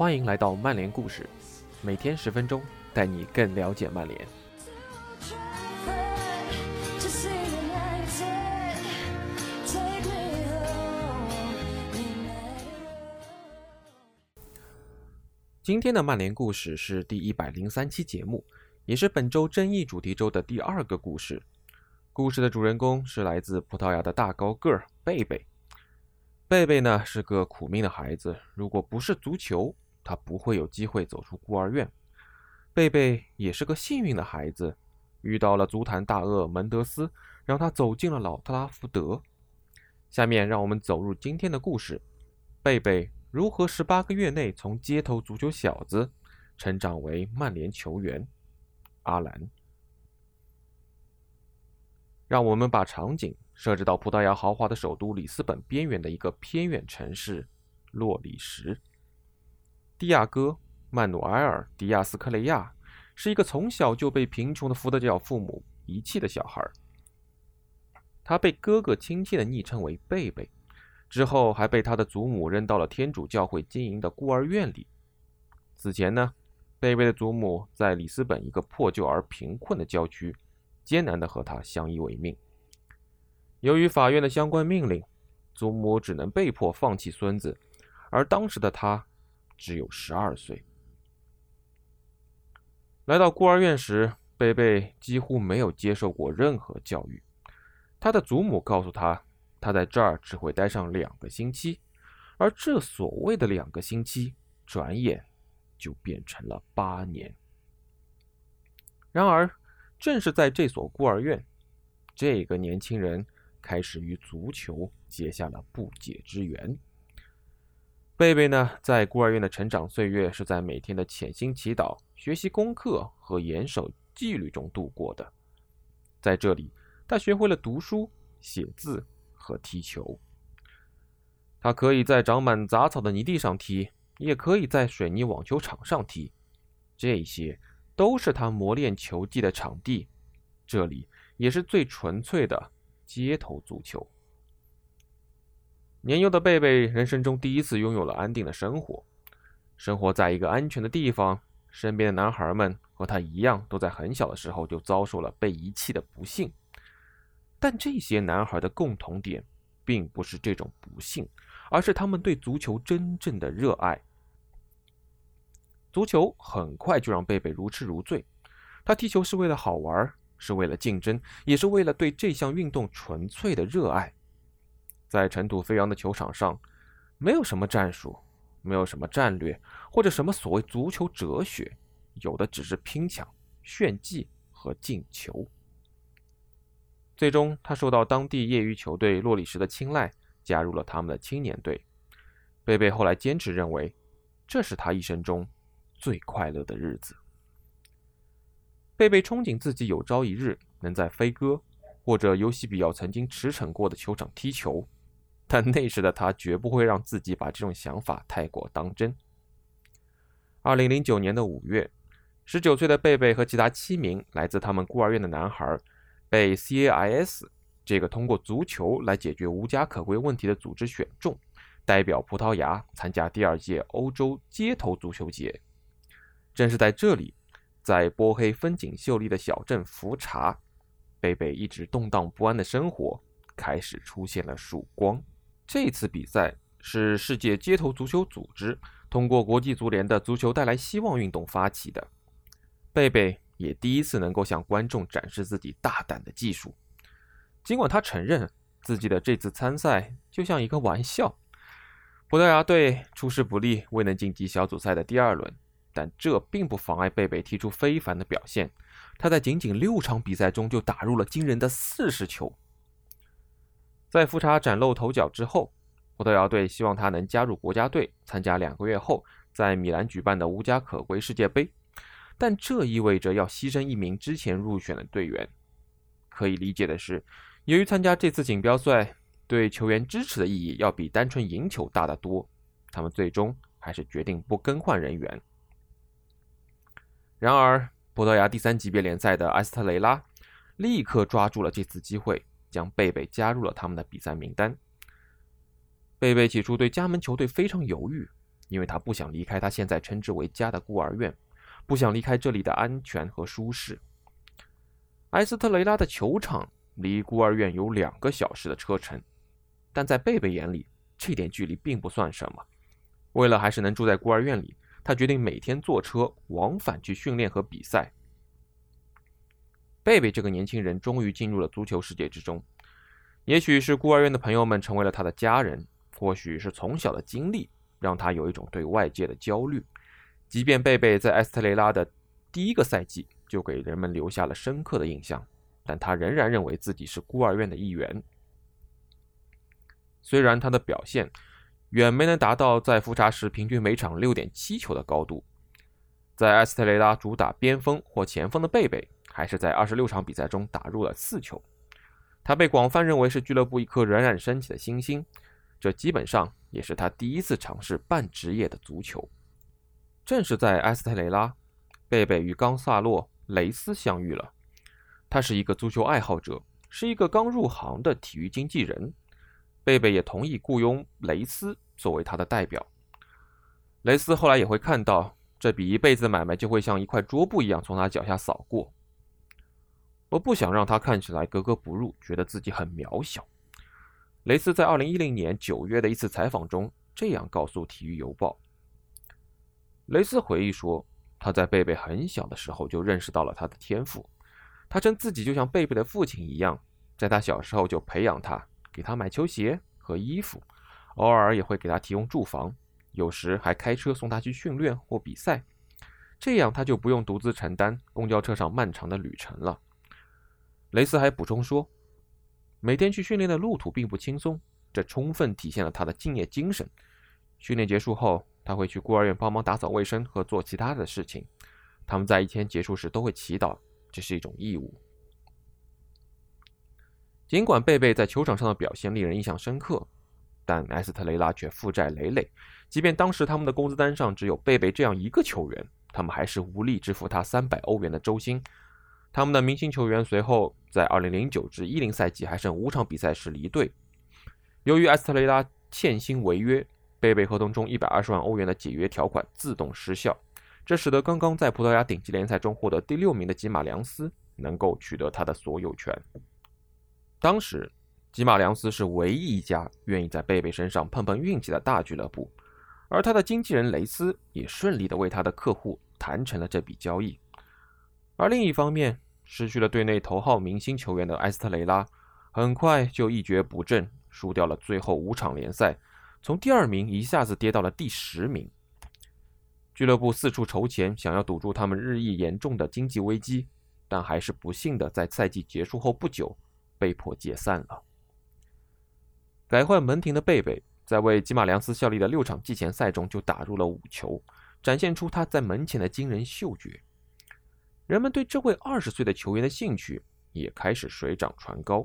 欢迎来到曼联故事，每天十分钟，带你更了解曼联。今天的曼联故事是第一百零三期节目，也是本周争议主题周的第二个故事。故事的主人公是来自葡萄牙的大高个儿贝贝。贝贝呢是个苦命的孩子，如果不是足球，他不会有机会走出孤儿院。贝贝也是个幸运的孩子，遇到了足坛大鳄门德斯，让他走进了老特拉福德。下面让我们走入今天的故事：贝贝如何十八个月内从街头足球小子成长为曼联球员。阿兰，让我们把场景。设置到葡萄牙豪华的首都里斯本边缘的一个偏远城市洛里什。蒂亚戈·曼努埃尔·迪亚斯克雷亚是一个从小就被贫穷的福德教父母遗弃的小孩。他被哥哥亲切地昵称为“贝贝”，之后还被他的祖母扔到了天主教会经营的孤儿院里。此前呢，贝贝的祖母在里斯本一个破旧而贫困的郊区，艰难地和他相依为命。由于法院的相关命令，祖母只能被迫放弃孙子，而当时的他只有十二岁。来到孤儿院时，贝贝几乎没有接受过任何教育。他的祖母告诉他，他在这儿只会待上两个星期，而这所谓的两个星期，转眼就变成了八年。然而，正是在这所孤儿院，这个年轻人。开始与足球结下了不解之缘。贝贝呢，在孤儿院的成长岁月是在每天的潜心祈祷、学习功课和严守纪律中度过的。在这里，他学会了读书、写字和踢球。他可以在长满杂草的泥地上踢，也可以在水泥网球场上踢。这些都是他磨练球技的场地。这里也是最纯粹的。街头足球。年幼的贝贝人生中第一次拥有了安定的生活，生活在一个安全的地方。身边的男孩们和他一样，都在很小的时候就遭受了被遗弃的不幸。但这些男孩的共同点，并不是这种不幸，而是他们对足球真正的热爱。足球很快就让贝贝如痴如醉，他踢球是为了好玩。是为了竞争，也是为了对这项运动纯粹的热爱。在尘土飞扬的球场上，没有什么战术，没有什么战略，或者什么所谓足球哲学，有的只是拼抢、炫技和进球。最终，他受到当地业余球队洛里什的青睐，加入了他们的青年队。贝贝后来坚持认为，这是他一生中最快乐的日子。贝贝憧憬自己有朝一日能在飞哥或者尤西比奥曾经驰骋过的球场踢球，但那时的他绝不会让自己把这种想法太过当真。二零零九年的五月，十九岁的贝贝和其他七名来自他们孤儿院的男孩，被 CAIS 这个通过足球来解决无家可归问题的组织选中，代表葡萄牙参加第二届欧洲街头足球节。正是在这里。在波黑风景秀丽的小镇福查，贝贝一直动荡不安的生活开始出现了曙光。这次比赛是世界街头足球组织通过国际足联的“足球带来希望”运动发起的。贝贝也第一次能够向观众展示自己大胆的技术，尽管他承认自己的这次参赛就像一个玩笑。葡萄牙队出师不利，未能晋级小组赛的第二轮。但这并不妨碍贝贝踢出非凡的表现。他在仅仅六场比赛中就打入了惊人的四十球。在复查崭露头角之后，葡萄牙队希望他能加入国家队，参加两个月后在米兰举办的无家可归世界杯。但这意味着要牺牲一名之前入选的队员。可以理解的是，由于参加这次锦标赛对球员支持的意义要比单纯赢球大得多，他们最终还是决定不更换人员。然而，葡萄牙第三级别联赛的埃斯特雷拉立刻抓住了这次机会，将贝贝加入了他们的比赛名单。贝贝起初对加盟球队非常犹豫，因为他不想离开他现在称之为家的孤儿院，不想离开这里的安全和舒适。埃斯特雷拉的球场离孤儿院有两个小时的车程，但在贝贝眼里，这点距离并不算什么。为了还是能住在孤儿院里，他决定每天坐车往返去训练和比赛。贝贝这个年轻人终于进入了足球世界之中，也许是孤儿院的朋友们成为了他的家人，或许是从小的经历让他有一种对外界的焦虑。即便贝贝在埃斯特雷拉的第一个赛季。就给人们留下了深刻的印象，但他仍然认为自己是孤儿院的一员。虽然他的表现远没能达到在复查时平均每场六点七球的高度，在埃斯特雷拉主打边锋或前锋的贝贝，还是在二十六场比赛中打入了四球。他被广泛认为是俱乐部一颗冉冉升起的新星，这基本上也是他第一次尝试半职业的足球。正是在埃斯特雷拉，贝贝与冈萨洛。雷斯相遇了，他是一个足球爱好者，是一个刚入行的体育经纪人。贝贝也同意雇佣雷斯作为他的代表。雷斯后来也会看到这笔一辈子买卖就会像一块桌布一样从他脚下扫过。我不想让他看起来格格不入，觉得自己很渺小。雷斯在二零一零年九月的一次采访中这样告诉《体育邮报》。雷斯回忆说。他在贝贝很小的时候就认识到了他的天赋，他称自己就像贝贝的父亲一样，在他小时候就培养他，给他买球鞋和衣服，偶尔也会给他提供住房，有时还开车送他去训练或比赛，这样他就不用独自承担公交车上漫长的旅程了。雷斯还补充说，每天去训练的路途并不轻松，这充分体现了他的敬业精神。训练结束后。他会去孤儿院帮忙打扫卫生和做其他的事情。他们在一天结束时都会祈祷，这是一种义务。尽管贝贝在球场上的表现令人印象深刻，但埃斯特雷拉却负债累累。即便当时他们的工资单上只有贝贝这样一个球员，他们还是无力支付他三百欧元的周薪。他们的明星球员随后在2009至10赛季还剩五场比赛时离队。由于埃斯特雷拉欠薪违约。贝贝合同中一百二十万欧元的解约条款自动失效，这使得刚刚在葡萄牙顶级联赛中获得第六名的吉马良斯能够取得他的所有权。当时，吉马良斯是唯一一家愿意在贝贝身上碰碰运气的大俱乐部，而他的经纪人雷斯也顺利的为他的客户谈成了这笔交易。而另一方面，失去了队内头号明星球员的埃斯特雷拉，很快就一蹶不振，输掉了最后五场联赛。从第二名一下子跌到了第十名。俱乐部四处筹钱，想要堵住他们日益严重的经济危机，但还是不幸的在赛季结束后不久被迫解散了。改换门庭的贝贝在为吉马良斯效力的六场季前赛中就打入了五球，展现出他在门前的惊人嗅觉。人们对这位二十岁的球员的兴趣也开始水涨船高。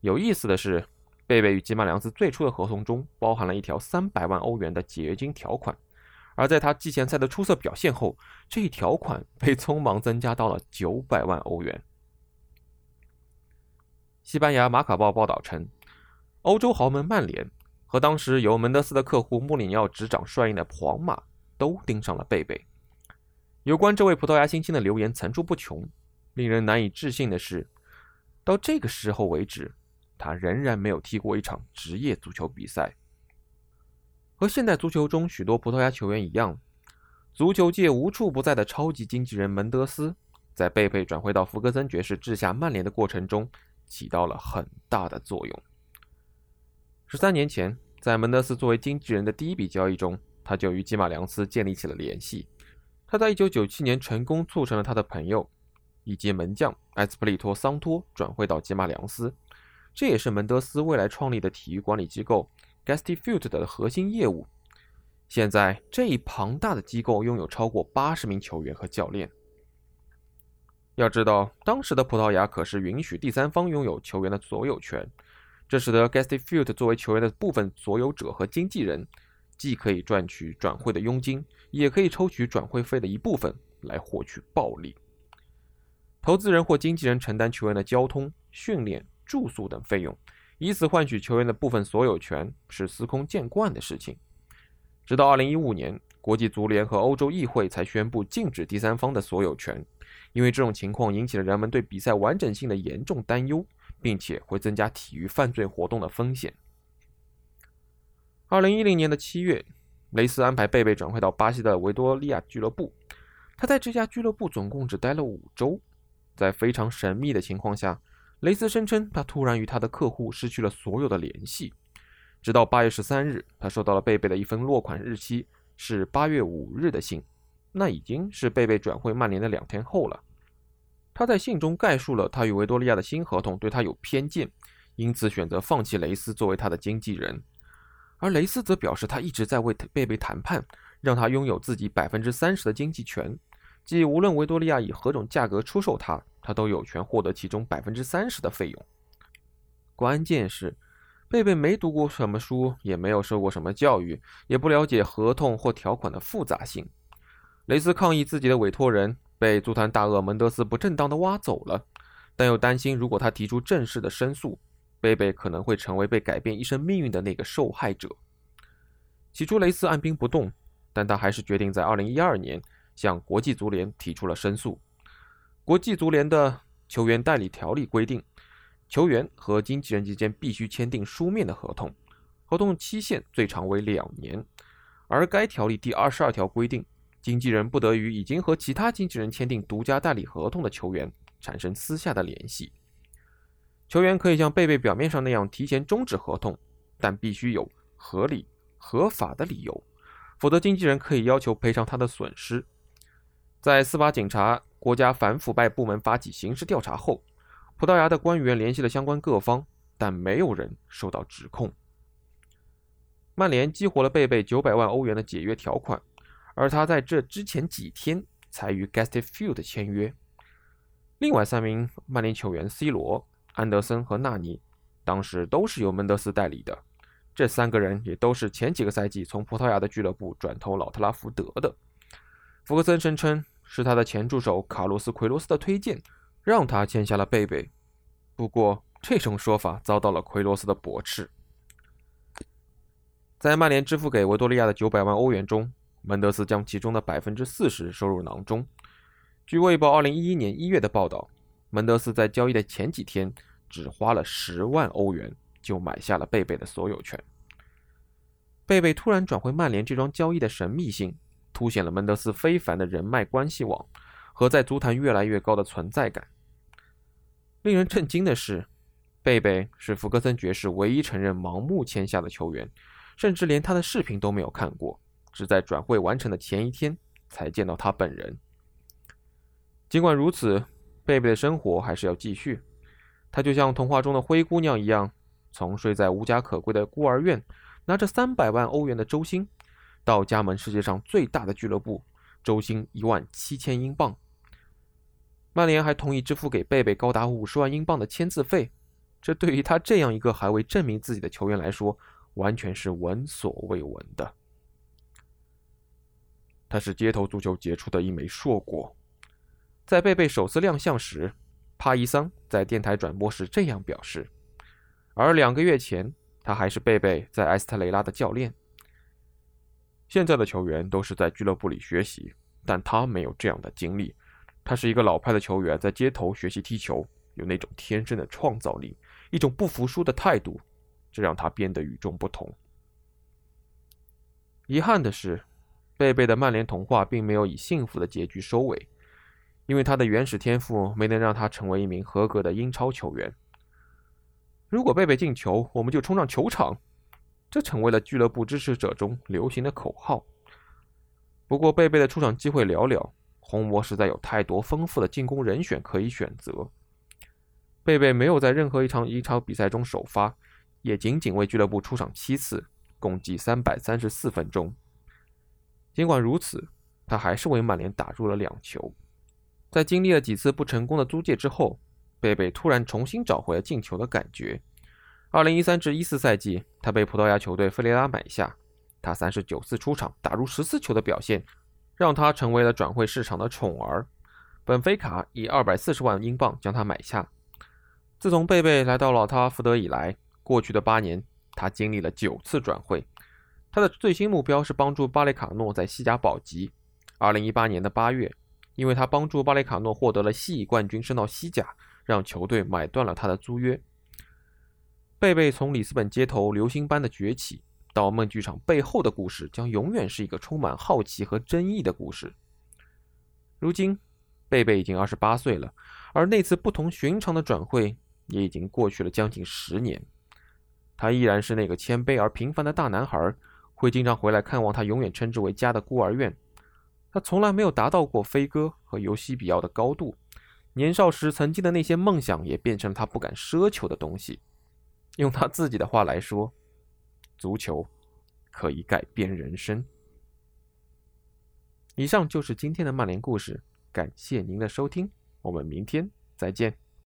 有意思的是。贝贝与吉马良斯最初的合同中包含了一条三百万欧元的解约金条款，而在他季前赛的出色表现后，这一条款被匆忙增加到了九百万欧元。西班牙马卡报报道称，欧洲豪门曼联和当时由门德斯的客户穆里尼奥执掌帅印的皇马都盯上了贝贝。有关这位葡萄牙新星的流言层出不穷，令人难以置信的是，到这个时候为止。他仍然没有踢过一场职业足球比赛。和现代足球中许多葡萄牙球员一样，足球界无处不在的超级经纪人门德斯，在贝贝转会到福格森爵士治下曼联的过程中起到了很大的作用。十三年前，在门德斯作为经纪人的第一笔交易中，他就与吉马良斯建立起了联系。他在一九九七年成功促成了他的朋友以及门将埃斯普利托桑托转会到吉马良斯。这也是门德斯未来创立的体育管理机构 Gestifield 的核心业务。现在，这一庞大的机构拥有超过八十名球员和教练。要知道，当时的葡萄牙可是允许第三方拥有球员的所有权，这使得 Gestifield 作为球员的部分所有者和经纪人，既可以赚取转会的佣金，也可以抽取转会费的一部分来获取暴利。投资人或经纪人承担球员的交通、训练。住宿等费用，以此换取球员的部分所有权，是司空见惯的事情。直到2015年，国际足联和欧洲议会才宣布禁止第三方的所有权，因为这种情况引起了人们对比赛完整性的严重担忧，并且会增加体育犯罪活动的风险。2010年的七月，雷斯安排贝贝转会到巴西的维多利亚俱乐部，他在这家俱乐部总共只待了五周，在非常神秘的情况下。雷斯声称，他突然与他的客户失去了所有的联系，直到八月十三日，他收到了贝贝的一封落款日期是八月五日的信，那已经是贝贝转会曼联的两天后了。他在信中概述了他与维多利亚的新合同对他有偏见，因此选择放弃雷斯作为他的经纪人，而雷斯则表示他一直在为贝贝谈判，让他拥有自己百分之三十的经济权。即无论维多利亚以何种价格出售他，他都有权获得其中百分之三十的费用。关键是，贝贝没读过什么书，也没有受过什么教育，也不了解合同或条款的复杂性。雷斯抗议自己的委托人被足坛大鳄门德斯不正当的挖走了，但又担心如果他提出正式的申诉，贝贝可能会成为被改变一生命运的那个受害者。起初，雷斯按兵不动，但他还是决定在二零一二年。向国际足联提出了申诉。国际足联的球员代理条例规定，球员和经纪人之间必须签订书面的合同，合同期限最长为两年。而该条例第二十二条规定，经纪人不得与已经和其他经纪人签订独家代理合同的球员产生私下的联系。球员可以像贝贝表面上那样提前终止合同，但必须有合理合法的理由，否则经纪人可以要求赔偿他的损失。在司法警察、国家反腐败部门发起刑事调查后，葡萄牙的官员联系了相关各方，但没有人受到指控。曼联激活了贝贝九百万欧元的解约条款，而他在这之前几天才与 g a s t f i e l d 签约。另外三名曼联球员 C 罗、安德森和纳尼，当时都是由门德斯代理的。这三个人也都是前几个赛季从葡萄牙的俱乐部转投老特拉福德的。福克森声称。是他的前助手卡洛斯·奎罗斯的推荐，让他签下了贝贝。不过，这种说法遭到了奎罗斯的驳斥。在曼联支付给维多利亚的九百万欧元中，门德斯将其中的百分之四十收入囊中。据《卫报》二零一一年一月的报道，门德斯在交易的前几天只花了十万欧元就买下了贝贝的所有权。贝贝突然转会曼联这桩交易的神秘性。凸显了门德斯非凡的人脉关系网和在足坛越来越高的存在感。令人震惊的是，贝贝是福格森爵士唯一承认盲目签下的球员，甚至连他的视频都没有看过，只在转会完成的前一天才见到他本人。尽管如此，贝贝的生活还是要继续。他就像童话中的灰姑娘一样，从睡在无家可归的孤儿院，拿着三百万欧元的周薪。到加盟世界上最大的俱乐部，周薪一万七千英镑。曼联还同意支付给贝贝高达五十万英镑的签字费，这对于他这样一个还未证明自己的球员来说，完全是闻所未闻的。他是街头足球杰出的一枚硕果。在贝贝首次亮相时，帕伊桑在电台转播时这样表示，而两个月前，他还是贝贝在埃斯特雷拉的教练。现在的球员都是在俱乐部里学习，但他没有这样的经历。他是一个老派的球员，在街头学习踢球，有那种天生的创造力，一种不服输的态度，这让他变得与众不同。遗憾的是，贝贝的曼联童话并没有以幸福的结局收尾，因为他的原始天赋没能让他成为一名合格的英超球员。如果贝贝进球，我们就冲上球场。这成为了俱乐部支持者中流行的口号。不过，贝贝的出场机会寥寥，红魔实在有太多丰富的进攻人选可以选择。贝贝没有在任何一场英超比赛中首发，也仅仅为俱乐部出场七次，共计三百三十四分钟。尽管如此，他还是为曼联打入了两球。在经历了几次不成功的租借之后，贝贝突然重新找回了进球的感觉。二零一三至一四赛季，他被葡萄牙球队费雷拉买下。他三十九次出场，打入十四球的表现，让他成为了转会市场的宠儿。本菲卡以二百四十万英镑将他买下。自从贝贝来到老他福德以来，过去的八年，他经历了九次转会。他的最新目标是帮助巴雷卡诺在西甲保级。二零一八年的八月，因为他帮助巴雷卡诺获得了西乙冠军，升到西甲，让球队买断了他的租约。贝贝从里斯本街头流星般的崛起，到梦剧场背后的故事，将永远是一个充满好奇和争议的故事。如今，贝贝已经二十八岁了，而那次不同寻常的转会也已经过去了将近十年。他依然是那个谦卑而平凡的大男孩，会经常回来看望他永远称之为家的孤儿院。他从来没有达到过飞哥和尤西比奥的高度，年少时曾经的那些梦想也变成了他不敢奢求的东西。用他自己的话来说，足球可以改变人生。以上就是今天的曼联故事，感谢您的收听，我们明天再见。